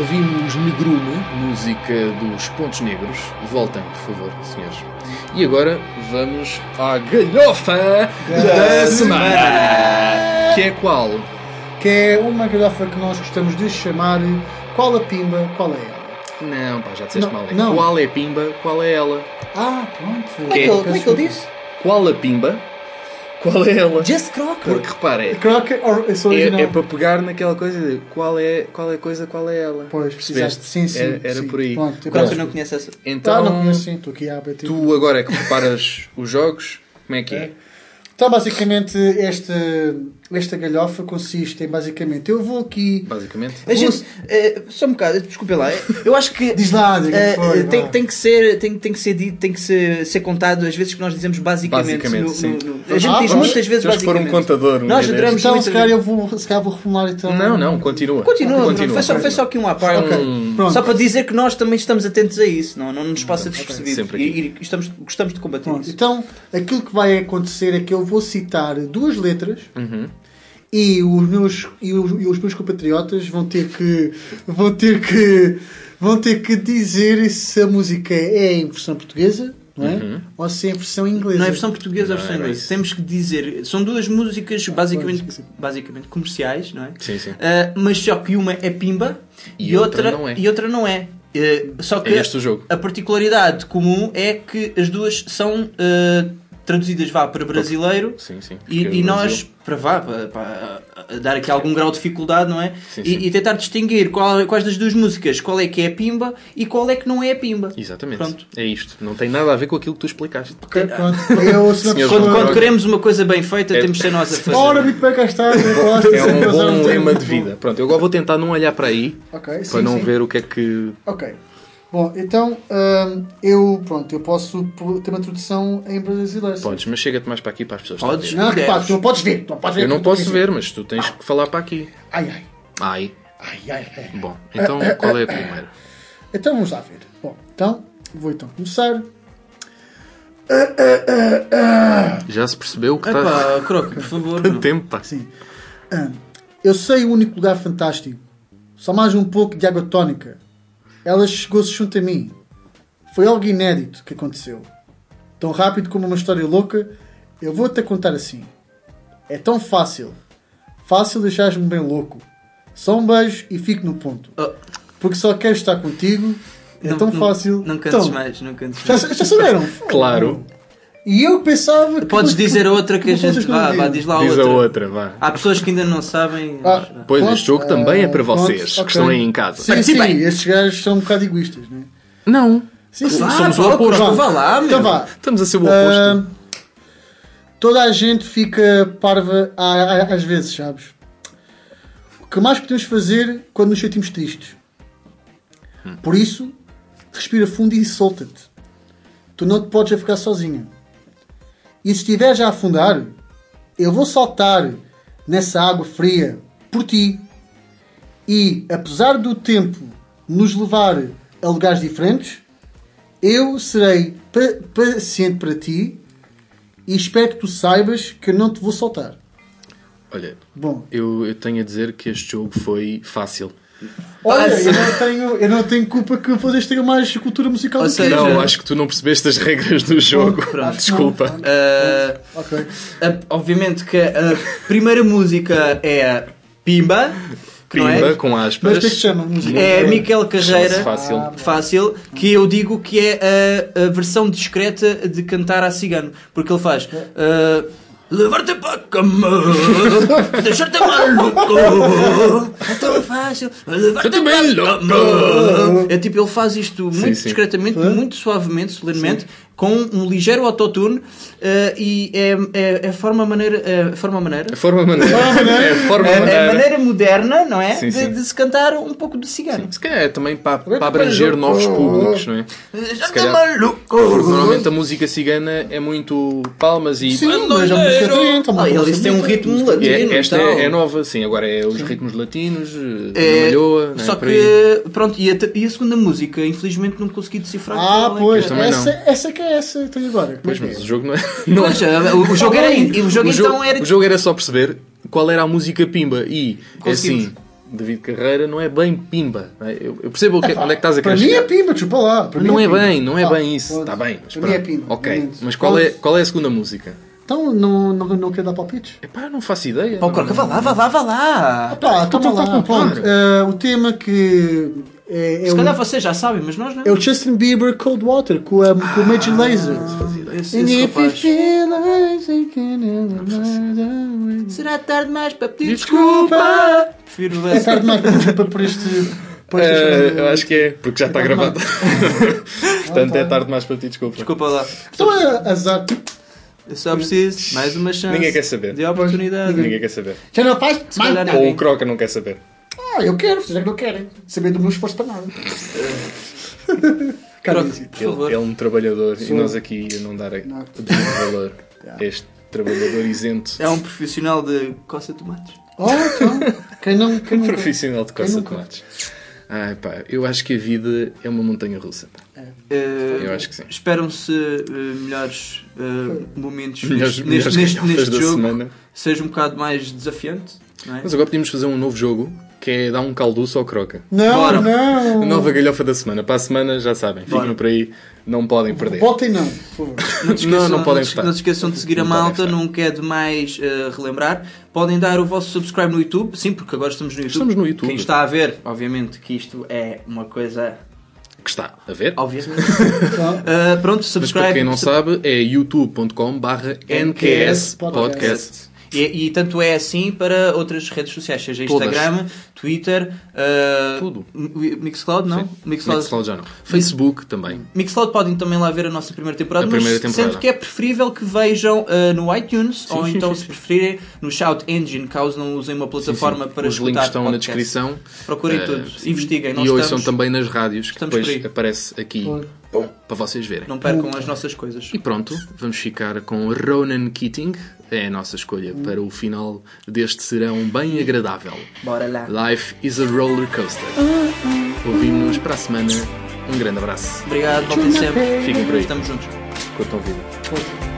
Ouvimos Negrume, música dos Pontos Negros. Voltem, por favor, senhores. E agora vamos à galhofa da semana. Que é qual? Que é uma galhofa que nós gostamos de chamar Qual a Pimba, Qual é ela? Não, pá, já disseste Não, mal. É não. Qual é Pimba, qual é ela? Ah, pronto. Como é que ele, como é que ele disse? Qual a Pimba, qual é ela? Just Crocker. Porque repara, é, Crocker, or, é, é para pegar naquela coisa de qual é, qual é a coisa, qual é ela. Pois, exato. Sim, sim. Era, era sim. por aí. Pronto, eu Crocker conheço. não conhece essa. Então, Ah, não conheço sim, estou aqui a tu agora é que preparas os jogos, como é que é? Então, basicamente, esta, esta galhofa consiste em, basicamente, eu vou aqui... Basicamente. A gente, eh, só um bocado, desculpa lá. Eu acho que. Diz lá, diga eh, que foi, tem, vá. tem que ser, tem, tem que ser dito, tem que ser, ser contado as vezes que nós dizemos basicamente. Basicamente, no- sim. no- no- a gente Ah, diz vamos- muitas vezes Temos que pôr um basicamente. contador no Nós meio adoramos Então, muito. se calhar, eu vou, se calhar vou reformular, então... Não, não, continua. Continua, continua. foi, só, foi só aqui um à parte. Um- pronto. Só para dizer que nós também estamos atentos a isso, não, não nos passa despercebido. Sempre E, e estamos, gostamos de combater Pronto, isso. então, aquilo que vai acontecer é que eu vou citar duas letras Uhum. e, os meus, e, os, e os meus compatriotas vão ter que vão ter que vão ter que dizer se a música é em versão portuguesa não é? ou se é em versão inglesa. Não é versão portuguesa ou Não, versão era inglesa. Temos que dizer. São duas músicas basicamente, basicamente comerciais, não é? Sim, sim. Ah, mas só que uma é pimba E e, outra outra, não é. e outra não é. Ah, só que É este o jogo. a particularidade comum é que as duas são ah, traduzidas vá para brasileiro Sim, sim. e, Porque e nós para, vá, para, para dar aqui algum grau de dificuldade, não é? Sim, E, sim. e tentar distinguir qual- quais das duas músicas, qual é que é a pimba e qual é que não é a pimba. Exatamente. Pronto. É isto. Não tem nada a ver com aquilo que tu explicaste. Ok, pronto. Eu, Senhor Quando, quando queremos uma coisa bem feita, É- temos de ser nós a fazer. Ora, muito bem, cá está. É um bom lema de vida. Pronto, eu agora vou tentar não olhar para aí Ok, para sim, não sim. ver o que é que. Ok. Bom, então hum, eu, pronto, eu posso ter uma tradução em brasileiro. Podes, mas chega-te mais para aqui para as pessoas. Podes. Não, repara, Deves. tu não podes ver. Tu não podes ver. Eu não posso ver, mas tu tens que falar para aqui. Ai, ai. Ai. Ai, ai, ai. Bom, então qual é a primeira? Então vamos lá ver. Bom, então vou então começar. Já se percebeu que está Epá, Croco, por favor. tanto tempo, pá. Sim. Eu sei o único lugar fantástico. Só mais um pouco de água tónica. Ela chegou-se junto a mim. Foi algo inédito que aconteceu. Tão rápido como uma história louca, eu vou-te contar assim. É tão fácil. Fácil deixares-me bem louco. Só um beijo e fico no ponto. Oh, Porque só quero estar contigo. É não- tão não- fácil. Não cantes Então, mais, não cantes Já, mais. já saberam? Claro. E eu pensava que. Podes dizer a outra que a gente. não Vá, vá, diz lá a Diz outra. a outra, vá. Há pessoas que ainda não sabem. Ah, Pois, pronto, este jogo também é para ah, pronto, vocês, que ok. estão aí em casa. Sim, sim, estes gajos são um bocado egoístas, não é? Não. Sim, sim. Vá, Somos o oposto. Vá lá, meu. Então vá. Estamos a ser o oposto. Ah, toda a gente fica parva às vezes, sabes? O que mais podemos fazer quando nos sentimos tristes? Por isso, respira fundo e solta-te. Tu não te podes ficar sozinha. E se estiveres a afundar, eu vou saltar nessa água fria por ti. E, apesar do tempo nos levar a lugares diferentes, eu serei pa- paciente para ti e espero que tu saibas que eu não te vou soltar. Olha, Bom, eu, eu tenho a dizer que este jogo foi fácil. Olha, Ah, eu não tenho, eu não tenho culpa que vocês tenham mais cultura musical Ou do que seja. Não, acho que tu não percebeste as regras do jogo. Pronto. Desculpa. Ah, Ok. a- obviamente que a primeira música é a Pimba. não Pimba, é? com Mas aspas. o que é que se chama? Música? É Miquel Carreira. Fácil. Fácil, que eu digo que é a, a versão discreta de cantar a cigano. Porque ele faz. ah, Levar-te para a cama, deixar-te maluco, é tão fácil, levar-te para a cama. É tipo, ele faz isto muito sim. discretamente, muito suavemente, solenemente, com um ligeiro autotune ah, e é, é, é a forma maneira. É a forma maneira. A forma maneira. É a forma É, é a maneira. maneira moderna, não é? Sim, de, sim. de se cantar um pouco de cigano. Se calhar é também para, para abranger novos públicos, não é? Deixar-te calhar- maluco. Porque normalmente a música cigana é muito palmas e. Sim, mas a música tem, então, Ah, eles têm um ritmo latino. é- esta é, é nova, sim. Agora é os ritmos latinos, eh, É, malhoa, não é? só que, pronto, e a, e a segunda música, infelizmente não consegui decifrar. Ah, é pois, é. também essa, essa que é essa. Então agora? Pois, é mas é? o jogo não é. Não Pois, ah, o, o jogo era, e o jogo o, então jogo, era. o jogo era só perceber qual era a música Pimba. E, é assim, David Carreira não é bem Pimba. não é? Eu, eu percebo o que- onde é que estás a Para querer mim é pimba, desculpa lá. Para mim Não é pimba. bem, não é Ah, bem isso. pronto. Está bem. mas Para mim é pronto. pimba. Ok, mas qual é, Pronto. qual é a segunda música? Então não, não, não quero dar palpites? Epá, não faço ideia. Oh, Croca, vá lá, vá lá, vá lá. Pá, então Calma tá, lá, pronto. para. Eh, o tema que é, é Se calhar vocês já sabem, mas nós não. é o Justin Bieber Cold Water com, a, com o Major Lazer. Esse, esse rapaz. never Será tarde demais para pedir Desculpa. desculpa? Prefiro É tarde demais para desculpa por este. Por esta Eh, eu acho que é, porque já está gravado. Portanto, é tarde demais para ti, desculpa. Desculpa lá. Então é azar. Eu só preciso mais uma chance. Ninguém quer saber. De oportunidade. Ninguém quer saber. Já não faz. Ou o Croca não quer saber. Ah, eu quero, vocês é que não querem. Saber do meu esforço para nada. Cara, Pronto, por favor. Ele é um trabalhador e nós aqui a não dar Não. o devido valor a este trabalhador isento. É um profissional de coça tomates. Oh, então. Quem não, quem não Profissional de coça tomates. Ai pá, eu acho que a vida é uma montanha russa. pá. Eh, Eu acho que sim. Esperam-se eh, melhores eh, momentos Melhores, neste, melhores neste, neste da jogo. semana. Seja um bocado mais desafiante. Não é? Mas agora podíamos fazer um novo jogo que é dar um calduço ao Croca. Não, Bora. não. A nova galhofa da semana. Para a semana já sabem, fiquem Bora. por aí, não podem perder. Votem não, por favor. Não, esqueçam, Não, não podem votar. não se esqueçam de seguir a Não podem malta, nunca é demais eh, relembrar. Podem dar o vosso subscribe no YouTube, sim, porque agora estamos no YouTube. Estamos no YouTube. Quem está a ver, obviamente que isto é uma coisa Que está a ver? óbvia. Eh, pronto, Mas subscribe. para quem não sabe, é youtube.com barra NQS Podcast. E, e tanto é assim para outras redes sociais, seja Todas. Instagram, Twitter, eh, Tudo. Mi- Mixcloud, não? Mixcloud, Mixcloud já não. Facebook também. Mixcloud podem também lá ver a nossa primeira temporada, A primeira mas temporada. sendo que é preferível que vejam uh, no iTunes ou sim, então, sim, se sim. preferirem, no Shout Engine, caso não usem uma plataforma para Os escutar links estão na podcast. descrição. Procurem Eh, tudo, investiguem. Nós E ouçam estamos, também nas rádios, que estamos depois por aparece aqui. Bom, para vocês verem. Não percam as nossas coisas. E pronto, vamos ficar com Ronan Keating. É a nossa escolha para o final deste serão bem agradável. Bora lá. Life is a roller coaster. Ouvimos-nos para a semana. Um grande abraço. Obrigado, voltem sempre. Fiquem por aí. Estamos juntos. Curtam a vida.